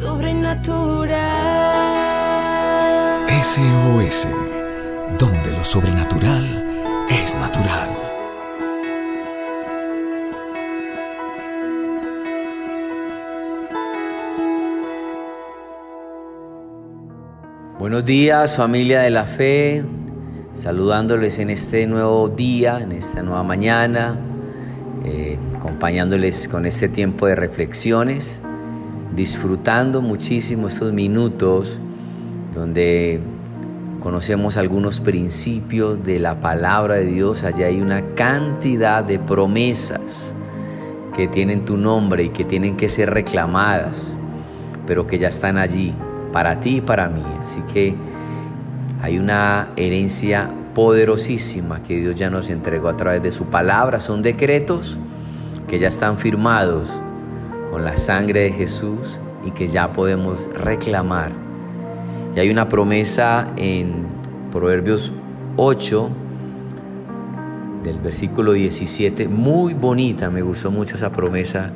sobrenatural. SOS, donde lo sobrenatural es natural. Buenos días familia de la fe, saludándoles en este nuevo día, en esta nueva mañana, eh, acompañándoles con este tiempo de reflexiones, disfrutando muchísimo estos minutos donde conocemos algunos principios de la palabra de Dios. Allá hay una cantidad de promesas que tienen tu nombre y que tienen que ser reclamadas, pero que ya están allí para ti y para mí. Así que hay una herencia poderosísima que Dios ya nos entregó a través de su palabra. Son decretos que ya están firmados con la sangre de Jesús y que ya podemos reclamar. Y hay una promesa en Proverbios 8, del versículo 17, muy bonita, me gustó mucho esa promesa,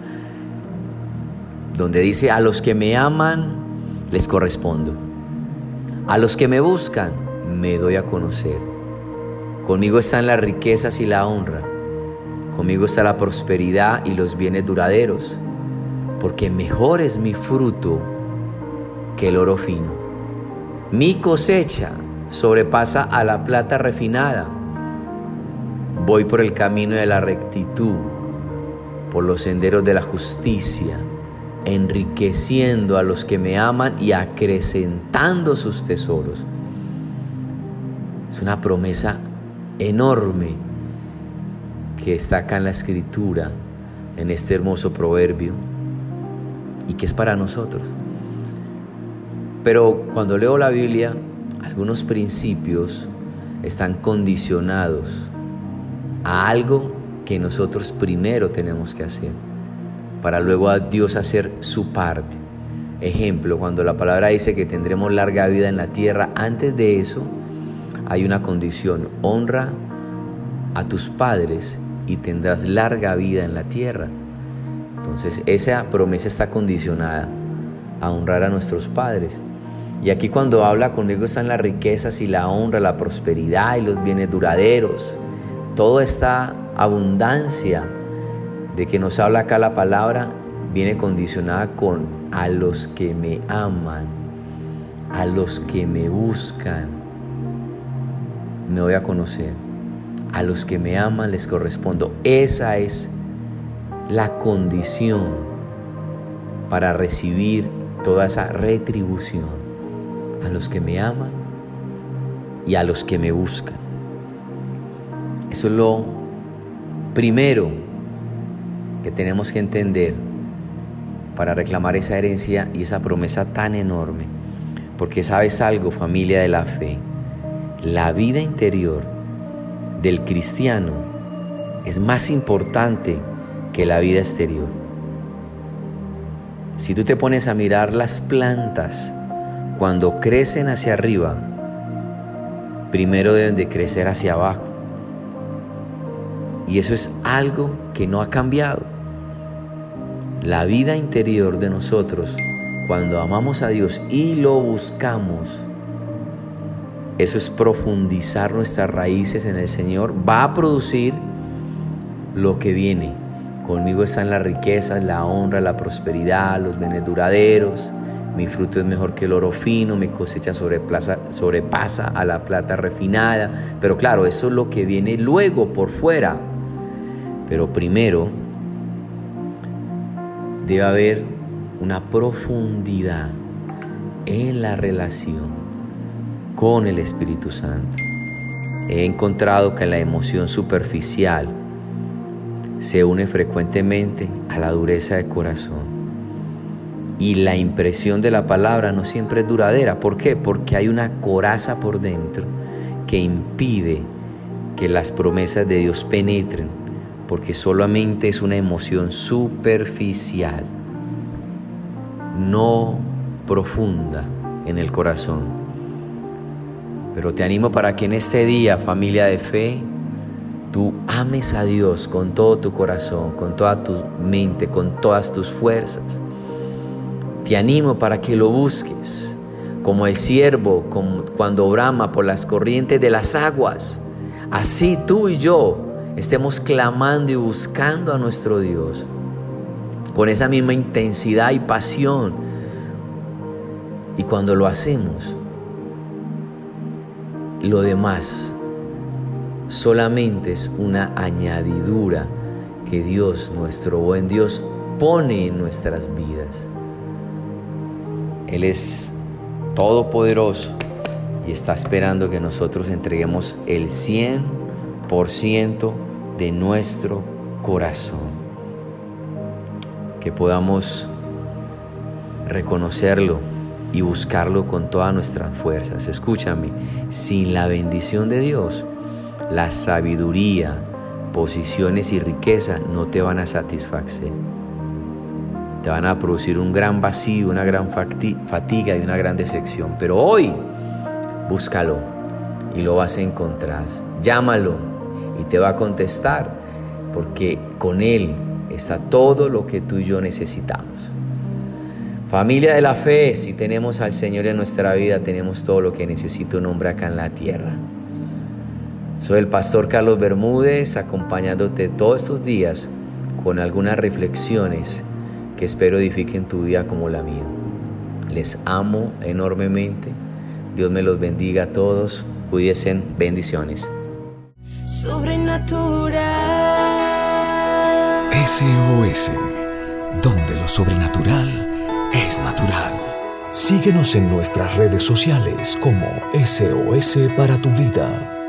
donde dice, a los que me aman, les correspondo. A los que me buscan, me doy a conocer. Conmigo están las riquezas y la honra. Conmigo está la prosperidad y los bienes duraderos, porque mejor es mi fruto que el oro fino. Mi cosecha sobrepasa a la plata refinada. Voy por el camino de la rectitud, por los senderos de la justicia enriqueciendo a los que me aman y acrecentando sus tesoros. Es una promesa enorme que está acá en la escritura, en este hermoso proverbio, y que es para nosotros. Pero cuando leo la Biblia, algunos principios están condicionados a algo que nosotros primero tenemos que hacer para luego a Dios hacer su parte. Ejemplo, cuando la palabra dice que tendremos larga vida en la tierra, antes de eso hay una condición, honra a tus padres y tendrás larga vida en la tierra. Entonces esa promesa está condicionada a honrar a nuestros padres. Y aquí cuando habla conmigo están las riquezas y la honra, la prosperidad y los bienes duraderos. Toda esta abundancia de que nos habla acá la palabra viene condicionada con a los que me aman, a los que me buscan, me voy a conocer. A los que me aman les correspondo. Esa es la condición para recibir toda esa retribución. A los que me aman y a los que me buscan. Eso es lo primero que tenemos que entender para reclamar esa herencia y esa promesa tan enorme. Porque sabes algo, familia de la fe, la vida interior del cristiano es más importante que la vida exterior. Si tú te pones a mirar las plantas cuando crecen hacia arriba, primero deben de crecer hacia abajo. Y eso es algo que no ha cambiado. La vida interior de nosotros, cuando amamos a Dios y lo buscamos, eso es profundizar nuestras raíces en el Señor, va a producir lo que viene. Conmigo están las riquezas, la honra, la prosperidad, los bienes duraderos. Mi fruto es mejor que el oro fino, mi cosecha sobrepasa, sobrepasa a la plata refinada. Pero claro, eso es lo que viene luego por fuera. Pero primero debe haber una profundidad en la relación con el Espíritu Santo. He encontrado que la emoción superficial se une frecuentemente a la dureza de corazón. Y la impresión de la palabra no siempre es duradera. ¿Por qué? Porque hay una coraza por dentro que impide que las promesas de Dios penetren porque solamente es una emoción superficial, no profunda en el corazón. Pero te animo para que en este día, familia de fe, tú ames a Dios con todo tu corazón, con toda tu mente, con todas tus fuerzas. Te animo para que lo busques, como el siervo cuando brama por las corrientes de las aguas. Así tú y yo estemos clamando y buscando a nuestro Dios con esa misma intensidad y pasión. Y cuando lo hacemos, lo demás solamente es una añadidura que Dios, nuestro buen Dios, pone en nuestras vidas. Él es todopoderoso y está esperando que nosotros entreguemos el 100% de nuestro corazón. Que podamos reconocerlo y buscarlo con todas nuestras fuerzas. Escúchame, sin la bendición de Dios, la sabiduría, posiciones y riqueza no te van a satisfacer. Te van a producir un gran vacío, una gran fatiga y una gran decepción. Pero hoy, búscalo y lo vas a encontrar. Llámalo y te va a contestar, porque con Él está todo lo que tú y yo necesitamos. Familia de la fe, si tenemos al Señor en nuestra vida, tenemos todo lo que necesita un hombre acá en la tierra. Soy el pastor Carlos Bermúdez, acompañándote todos estos días con algunas reflexiones que espero edifiquen tu vida como la mía. Les amo enormemente. Dios me los bendiga a todos. Cuídense. Bendiciones. Sobrenatural. SOS, donde lo sobrenatural es natural. Síguenos en nuestras redes sociales como SOS para tu vida.